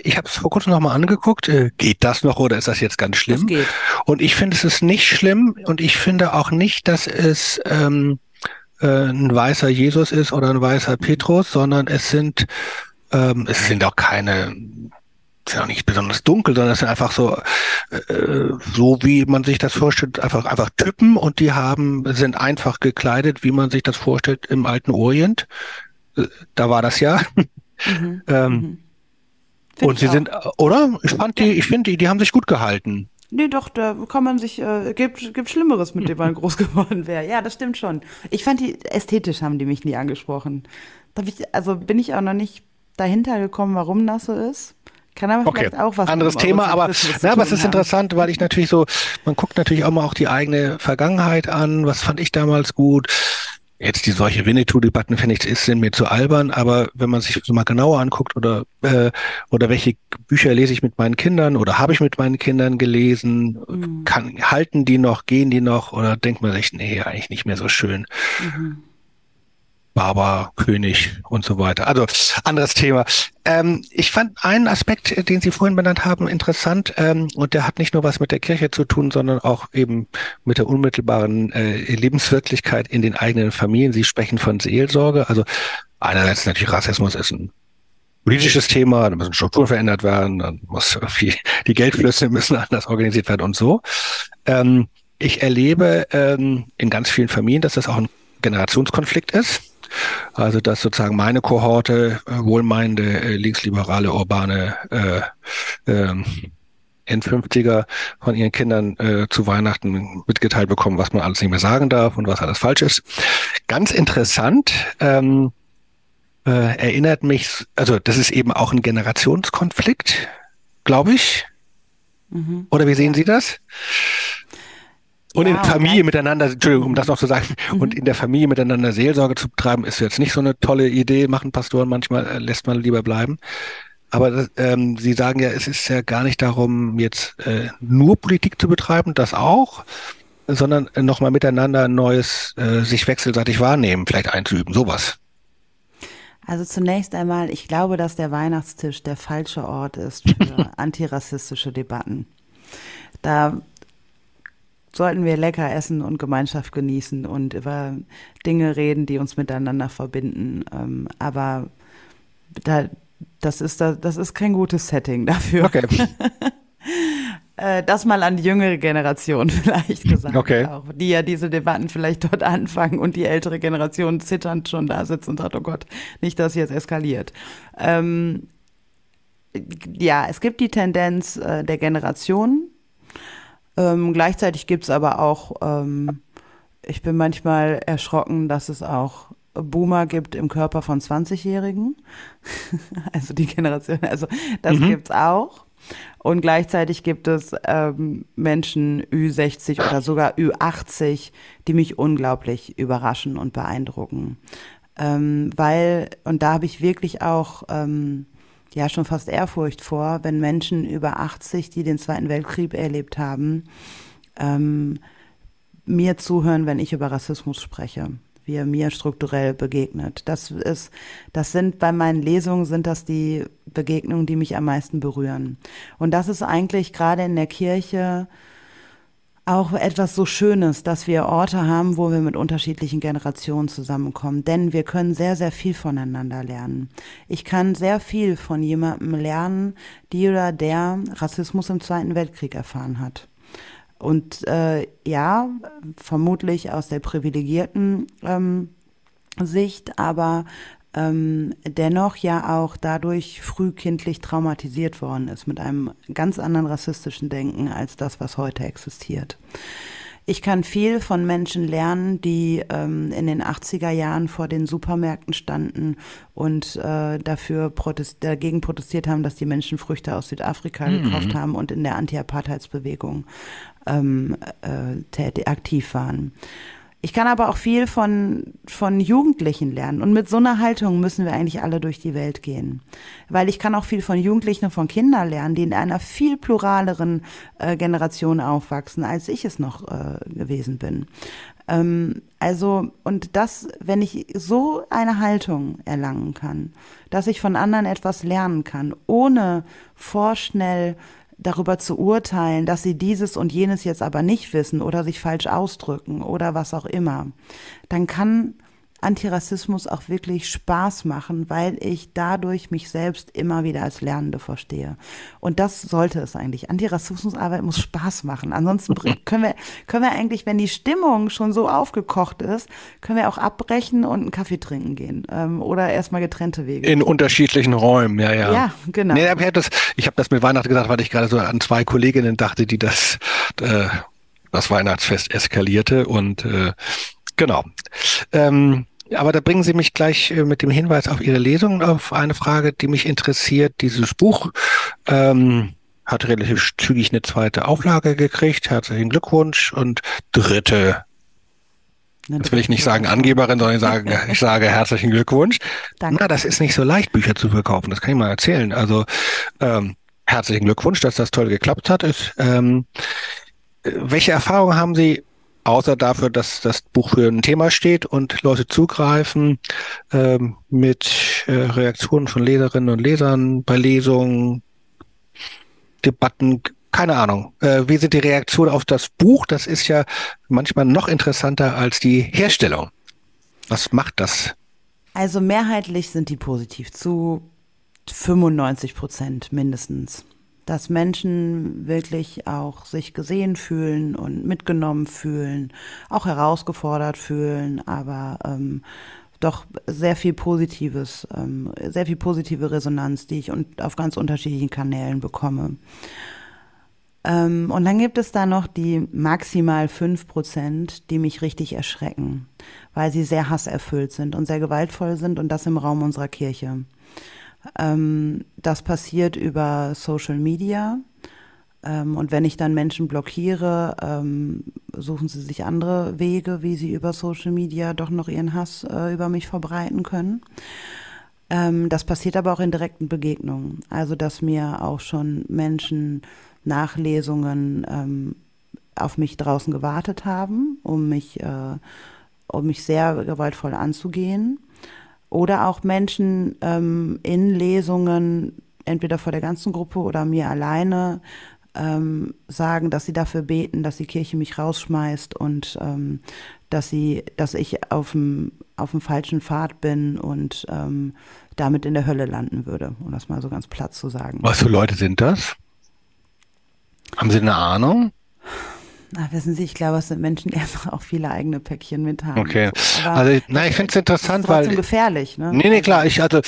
Speaker 2: ich habe es vor kurzem nochmal angeguckt. Äh, geht das noch oder ist das jetzt ganz schlimm? Das geht. Und ich finde, es ist nicht schlimm und ich finde auch nicht, dass es ähm, äh, ein weißer Jesus ist oder ein weißer Petrus, sondern es sind ähm, es sind auch keine, sind auch nicht besonders dunkel, sondern es sind einfach so, äh, so wie man sich das vorstellt, einfach, einfach Typen und die haben, sind einfach gekleidet, wie man sich das vorstellt im alten Orient. Äh, da war das ja. Mhm. ähm, mhm. Und sie auch. sind, oder? Ich fand die, ich finde, die, die haben sich gut gehalten.
Speaker 3: Nee, doch, da kann man sich, äh, gibt, gibt Schlimmeres, mit dem man groß geworden wäre. Ja, das stimmt schon. Ich fand die, ästhetisch haben die mich nie angesprochen. Da ich, also bin ich auch noch nicht dahinter gekommen, warum das so ist. Kann aber okay. vielleicht auch was
Speaker 2: anderes Thema, aber, na, aber es ist haben. interessant, weil ich natürlich so, man guckt natürlich auch mal auch die eigene Vergangenheit an. Was fand ich damals gut? Jetzt die solche Winnetou-Debatten finde ich, ist sind mir zu albern, aber wenn man sich so mal genauer anguckt oder äh, oder welche Bücher lese ich mit meinen Kindern oder habe ich mit meinen Kindern gelesen, mhm. kann halten die noch, gehen die noch oder denkt man sich, nee, eigentlich nicht mehr so schön. Mhm. Barber, König und so weiter. Also anderes Thema. Ähm, ich fand einen Aspekt, den Sie vorhin benannt haben, interessant ähm, und der hat nicht nur was mit der Kirche zu tun, sondern auch eben mit der unmittelbaren äh, Lebenswirklichkeit in den eigenen Familien. Sie sprechen von Seelsorge. Also einerseits natürlich Rassismus ist ein politisches Thema, da müssen Strukturen verändert werden, dann muss irgendwie die Geldflüsse müssen anders organisiert werden und so. Ähm, ich erlebe ähm, in ganz vielen Familien, dass das auch ein Generationskonflikt ist. Also dass sozusagen meine Kohorte, äh, wohlmeinende, äh, linksliberale, urbane äh, äh, N50er von ihren Kindern äh, zu Weihnachten mitgeteilt bekommen, was man alles nicht mehr sagen darf und was alles falsch ist. Ganz interessant. Ähm, äh, erinnert mich, also das ist eben auch ein Generationskonflikt, glaube ich. Mhm. Oder wie sehen Sie das? Und ja, in Familie okay. miteinander, Entschuldigung, um das noch zu sagen, mhm. und in der Familie miteinander Seelsorge zu betreiben, ist jetzt nicht so eine tolle Idee, machen Pastoren manchmal, äh, lässt man lieber bleiben. Aber ähm, Sie sagen ja, es ist ja gar nicht darum, jetzt äh, nur Politik zu betreiben, das auch, sondern nochmal miteinander ein neues, äh, sich wechselseitig wahrnehmen, vielleicht einzuüben, sowas.
Speaker 3: Also zunächst einmal, ich glaube, dass der Weihnachtstisch der falsche Ort ist für antirassistische Debatten. Da sollten wir lecker essen und Gemeinschaft genießen und über Dinge reden, die uns miteinander verbinden. Ähm, aber da, das, ist, das ist kein gutes Setting dafür. Okay. Äh, das mal an die jüngere Generation vielleicht gesagt, okay. auch, die ja diese Debatten vielleicht dort anfangen und die ältere Generation zitternd schon da sitzt und sagt, oh Gott, nicht, dass jetzt eskaliert. Ähm, ja, es gibt die Tendenz äh, der Generation, ähm, gleichzeitig gibt es aber auch, ähm, ich bin manchmal erschrocken, dass es auch Boomer gibt im Körper von 20-Jährigen. also die Generation, also das
Speaker 2: Mhm.
Speaker 3: gibt's auch. Und gleichzeitig gibt es ähm, Menschen Ü60 oder sogar Ü80, die mich unglaublich überraschen und beeindrucken. Ähm, weil, und da habe ich wirklich auch ähm, ja schon fast Ehrfurcht vor, wenn Menschen über 80, die den Zweiten Weltkrieg erlebt haben, ähm, mir zuhören, wenn ich über Rassismus spreche, wie er mir strukturell begegnet. Das ist, das sind bei meinen Lesungen sind das die Begegnungen, die mich am meisten berühren. Und das ist eigentlich gerade in der Kirche auch etwas so Schönes, dass wir Orte haben, wo wir mit unterschiedlichen Generationen zusammenkommen. Denn wir können sehr, sehr viel voneinander lernen. Ich kann sehr viel von jemandem lernen, die oder der Rassismus im Zweiten Weltkrieg erfahren hat. Und äh, ja, vermutlich aus der privilegierten ähm, Sicht, aber ähm, dennoch ja auch dadurch frühkindlich traumatisiert worden ist mit einem ganz anderen rassistischen Denken als das, was heute existiert. Ich kann viel von Menschen lernen, die ähm, in den 80er Jahren vor den Supermärkten standen und äh, dafür protest dagegen protestiert haben, dass die Menschen Früchte aus Südafrika
Speaker 2: Mhm.
Speaker 3: gekauft haben und in der Anti-Apartheidsbewegung ähm, äh, tätig, aktiv waren. Ich kann aber auch viel von, von Jugendlichen lernen. Und mit so einer Haltung müssen wir eigentlich alle durch die Welt gehen. Weil ich kann auch viel von Jugendlichen und von Kindern lernen, die in einer viel pluraleren äh, Generation aufwachsen, als ich es noch äh, gewesen bin. Ähm, also, und das, wenn ich so eine Haltung erlangen kann, dass ich von anderen etwas lernen kann, ohne vorschnell darüber zu urteilen, dass sie dieses und jenes jetzt aber nicht wissen oder sich falsch ausdrücken oder was auch immer, dann kann Antirassismus auch wirklich Spaß machen, weil ich dadurch mich selbst immer wieder als Lernende verstehe. Und das sollte es eigentlich. Antirassismusarbeit muss Spaß machen. Ansonsten können wir, können wir eigentlich, wenn die Stimmung schon so aufgekocht ist, können wir auch abbrechen und einen Kaffee trinken gehen ähm, oder erstmal getrennte Wege.
Speaker 2: In unterschiedlichen Räumen, ja, ja.
Speaker 3: Ja, genau.
Speaker 2: Nee, ich habe das, ich habe das mit Weihnachten gesagt, weil ich gerade so an zwei Kolleginnen dachte, die das, äh, das Weihnachtsfest eskalierte und äh, genau. Ähm, aber da bringen Sie mich gleich äh, mit dem Hinweis auf Ihre Lesung auf eine Frage, die mich interessiert. Dieses Buch ähm, hat relativ zügig eine zweite Auflage gekriegt. Herzlichen Glückwunsch und dritte. Jetzt will ich nicht sagen Angeberin, sondern ich sage, ich sage herzlichen Glückwunsch.
Speaker 3: Danke.
Speaker 2: Na, das ist nicht so leicht, Bücher zu verkaufen. Das kann ich mal erzählen. Also ähm, herzlichen Glückwunsch, dass das toll geklappt hat. Ist, ähm, äh, welche Erfahrungen haben Sie, außer dafür, dass das Buch für ein Thema steht und Leute zugreifen, ähm, mit äh, Reaktionen von Leserinnen und Lesern bei Lesungen, Debatten, keine Ahnung. Äh, wie sind die Reaktionen auf das Buch? Das ist ja manchmal noch interessanter als die Herstellung. Was macht das?
Speaker 3: Also mehrheitlich sind die positiv zu 95 Prozent mindestens. Dass Menschen wirklich auch sich gesehen fühlen und mitgenommen fühlen, auch herausgefordert fühlen, aber ähm, doch sehr viel Positives, ähm, sehr viel positive Resonanz, die ich und auf ganz unterschiedlichen Kanälen bekomme. Ähm, und dann gibt es da noch die maximal fünf Prozent, die mich richtig erschrecken, weil sie sehr hasserfüllt sind und sehr gewaltvoll sind und das im Raum unserer Kirche. Ähm, das passiert über Social Media. Ähm, und wenn ich dann Menschen blockiere, ähm, suchen sie sich andere Wege, wie sie über Social Media doch noch ihren Hass äh, über mich verbreiten können. Ähm, das passiert aber auch in direkten Begegnungen. Also, dass mir auch schon Menschen Nachlesungen ähm, auf mich draußen gewartet haben, um mich, äh, um mich sehr gewaltvoll anzugehen. Oder auch Menschen ähm, in Lesungen, entweder vor der ganzen Gruppe oder mir alleine, ähm, sagen, dass sie dafür beten, dass die Kirche mich rausschmeißt und ähm, dass sie, dass ich auf dem auf dem falschen Pfad bin und ähm, damit in der Hölle landen würde, um das mal so ganz platt zu sagen.
Speaker 2: Was für Leute sind das? Haben Sie eine Ahnung?
Speaker 3: Na, wissen Sie, ich glaube, es sind Menschen, die einfach auch viele eigene Päckchen mit haben.
Speaker 2: Okay.
Speaker 3: So,
Speaker 2: Also, na, ich finde es interessant, weil.
Speaker 3: gefährlich, ne?
Speaker 2: Nee, nee, klar, ich also,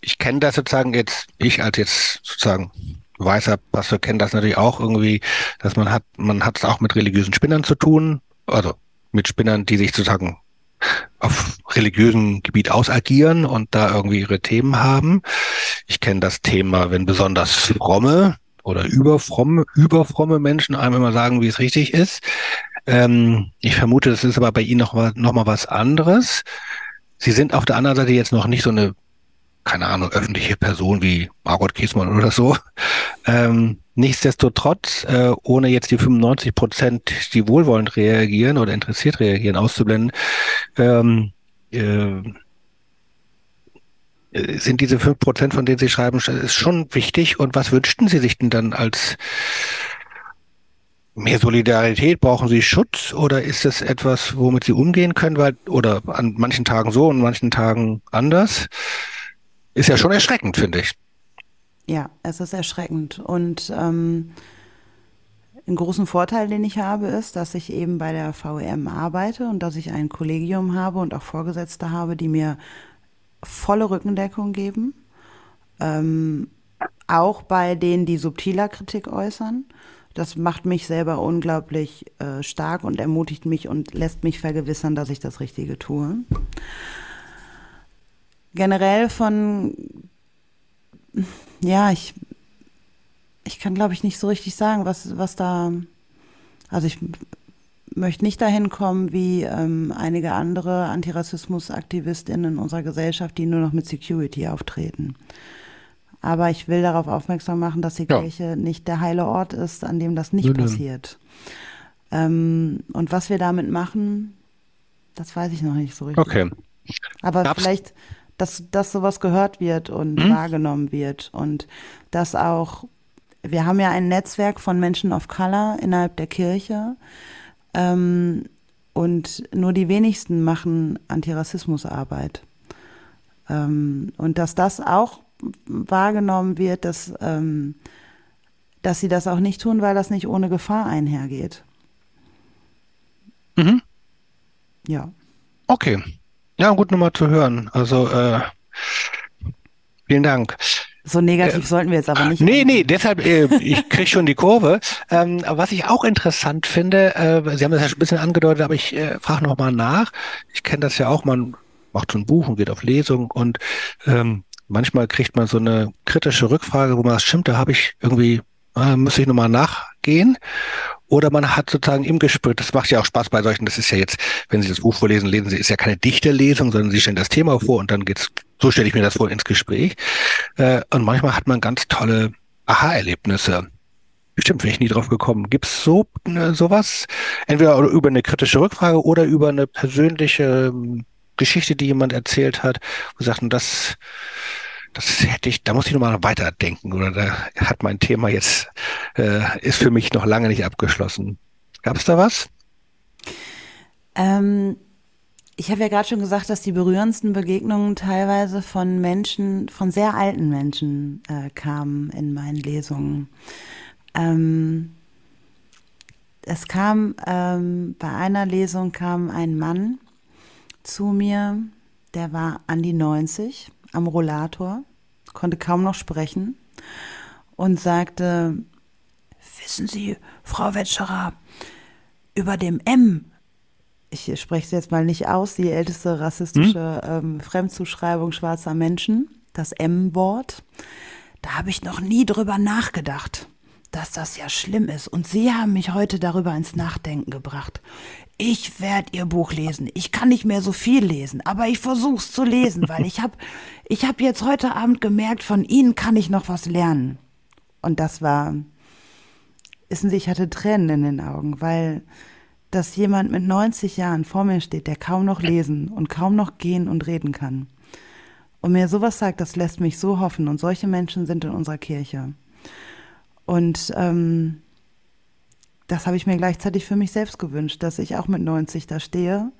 Speaker 2: ich kenne das sozusagen jetzt, ich als jetzt sozusagen weißer Pastor kenne das natürlich auch irgendwie, dass man hat, man hat es auch mit religiösen Spinnern zu tun, also mit Spinnern, die sich sozusagen auf religiösem Gebiet ausagieren und da irgendwie ihre Themen haben. Ich kenne das Thema, wenn besonders fromme oder überfromme, überfromme Menschen einem immer sagen, wie es richtig ist. Ähm, ich vermute, das ist aber bei Ihnen noch mal, noch mal was anderes. Sie sind auf der anderen Seite jetzt noch nicht so eine, keine Ahnung, öffentliche Person wie Margot Kiesmann oder so. Ähm, nichtsdestotrotz, äh, ohne jetzt die 95 Prozent, die wohlwollend reagieren oder interessiert reagieren, auszublenden, ähm, äh, sind diese fünf Prozent, von denen Sie schreiben, ist schon wichtig. Und was wünschten Sie sich denn dann als mehr Solidarität? Brauchen Sie Schutz oder ist es etwas, womit Sie umgehen können? Weil, oder an manchen Tagen so und manchen Tagen anders? Ist ja schon erschreckend, finde ich.
Speaker 3: Ja, es ist erschreckend. Und ähm, ein großen Vorteil, den ich habe, ist, dass ich eben bei der VEM arbeite und dass ich ein Kollegium habe und auch Vorgesetzte habe, die mir volle Rückendeckung geben. Ähm, auch bei denen, die subtiler Kritik äußern. Das macht mich selber unglaublich äh, stark und ermutigt mich und lässt mich vergewissern, dass ich das Richtige tue. Generell von, ja, ich, ich kann glaube ich nicht so richtig sagen, was, was da, also ich möchte nicht dahin kommen wie ähm, einige andere Antirassismus-AktivistInnen in unserer Gesellschaft, die nur noch mit Security auftreten. Aber ich will darauf aufmerksam machen, dass die ja. Kirche nicht der heile Ort ist, an dem das nicht Nö, passiert. Ähm, und was wir damit machen, das weiß ich noch nicht so richtig.
Speaker 2: Okay.
Speaker 3: Aber Gab's? vielleicht, dass, dass sowas gehört wird und hm? wahrgenommen wird und dass auch, wir haben ja ein Netzwerk von Menschen of Color innerhalb der Kirche ähm, und nur die wenigsten machen Antirassismusarbeit. Ähm, und dass das auch wahrgenommen wird, dass, ähm, dass sie das auch nicht tun, weil das nicht ohne Gefahr einhergeht.
Speaker 2: Mhm.
Speaker 3: Ja.
Speaker 2: Okay. Ja, gut nochmal zu hören. Also äh, vielen Dank.
Speaker 3: So negativ äh, sollten wir jetzt aber nicht.
Speaker 2: Nee, nee, deshalb, äh, ich kriege schon die Kurve. Ähm, was ich auch interessant finde, äh, Sie haben das ja schon ein bisschen angedeutet, aber ich äh, frage nochmal nach. Ich kenne das ja auch, man macht so ein Buch und geht auf Lesung und ähm, manchmal kriegt man so eine kritische Rückfrage, wo man sagt, stimmt, da habe ich irgendwie, äh, muss ich nochmal nachgehen. Oder man hat sozusagen im Gespräch, das macht ja auch Spaß bei solchen, das ist ja jetzt, wenn Sie das Buch vorlesen, lesen Sie, ist ja keine dichte Lesung, sondern Sie stellen das Thema vor und dann geht's, so stelle ich mir das vor, ins Gespräch. Äh, und manchmal hat man ganz tolle Aha-Erlebnisse. Bestimmt wäre ich nie drauf gekommen. Gibt's so äh, sowas? Entweder über eine kritische Rückfrage oder über eine persönliche ähm, Geschichte, die jemand erzählt hat, wo sagten, das das hätte ich, da muss ich nochmal weiterdenken oder da hat mein Thema jetzt, äh, ist für mich noch lange nicht abgeschlossen. Gab es da was?
Speaker 3: Ähm, ich habe ja gerade schon gesagt, dass die berührendsten Begegnungen teilweise von Menschen, von sehr alten Menschen äh, kamen in meinen Lesungen. Ähm, es kam, ähm, bei einer Lesung kam ein Mann zu mir, der war an die 90 am Rollator, konnte kaum noch sprechen und sagte, wissen Sie, Frau Wetscherer, über dem M, ich spreche es jetzt mal nicht aus, die älteste rassistische hm? ähm, Fremdzuschreibung schwarzer Menschen, das M-Wort, da habe ich noch nie drüber nachgedacht, dass das ja schlimm ist. Und Sie haben mich heute darüber ins Nachdenken gebracht ich werde ihr Buch lesen. Ich kann nicht mehr so viel lesen, aber ich versuche es zu lesen, weil ich habe ich hab jetzt heute Abend gemerkt, von Ihnen kann ich noch was lernen. Und das war, wissen Sie, ich hatte Tränen in den Augen, weil dass jemand mit 90 Jahren vor mir steht, der kaum noch lesen und kaum noch gehen und reden kann. Und mir sowas sagt, das lässt mich so hoffen. Und solche Menschen sind in unserer Kirche. Und ähm, das habe ich mir gleichzeitig für mich selbst gewünscht, dass ich auch mit 90 da stehe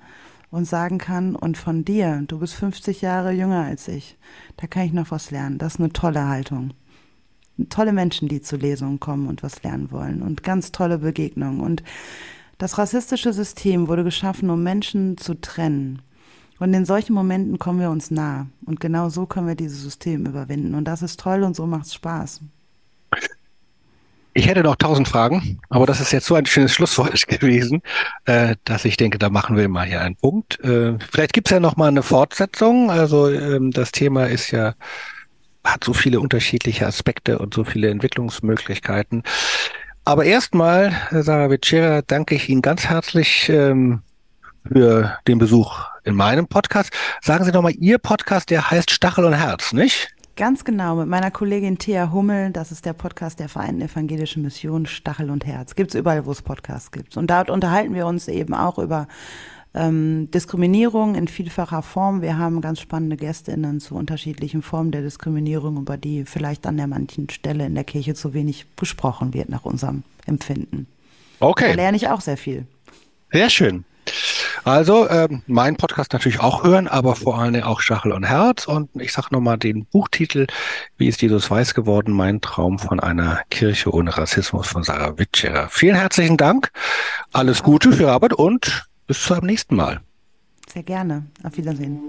Speaker 3: und sagen kann, und von dir, du bist 50 Jahre jünger als ich, da kann ich noch was lernen. Das ist eine tolle Haltung. Tolle Menschen, die zu Lesungen kommen und was lernen wollen und ganz tolle Begegnungen. Und das rassistische System wurde geschaffen, um Menschen zu trennen. Und in solchen Momenten kommen wir uns nah. Und genau so können wir dieses System überwinden. Und das ist toll und so macht es Spaß.
Speaker 2: Ich hätte noch tausend Fragen, aber das ist jetzt so ein schönes Schlusswort gewesen, äh, dass ich denke, da machen wir mal hier einen Punkt. Äh, vielleicht gibt's ja noch mal eine Fortsetzung. Also ähm, das Thema ist ja hat so viele unterschiedliche Aspekte und so viele Entwicklungsmöglichkeiten. Aber erstmal, Sarah Vecera, danke ich Ihnen ganz herzlich ähm, für den Besuch in meinem Podcast. Sagen Sie doch mal, Ihr Podcast, der heißt Stachel und Herz, nicht?
Speaker 3: Ganz genau, mit meiner Kollegin Thea Hummel. Das ist der Podcast der Vereinten Evangelischen Mission Stachel und Herz. Gibt's überall, wo es Podcasts gibt. Und dort unterhalten wir uns eben auch über ähm, Diskriminierung in vielfacher Form. Wir haben ganz spannende GästInnen zu unterschiedlichen Formen der Diskriminierung, über die vielleicht an der manchen Stelle in der Kirche zu wenig gesprochen wird, nach unserem Empfinden.
Speaker 2: Okay.
Speaker 3: Da lerne ich auch sehr viel.
Speaker 2: Sehr schön. Also ähm, mein Podcast natürlich auch hören, aber vor allem auch Stachel und Herz. Und ich sage nochmal den Buchtitel, Wie ist Jesus weiß geworden? Mein Traum von einer Kirche ohne Rassismus von Sarah Witscherer. Vielen herzlichen Dank, alles Gute für Arbeit und bis zum nächsten Mal.
Speaker 3: Sehr gerne. Auf Wiedersehen.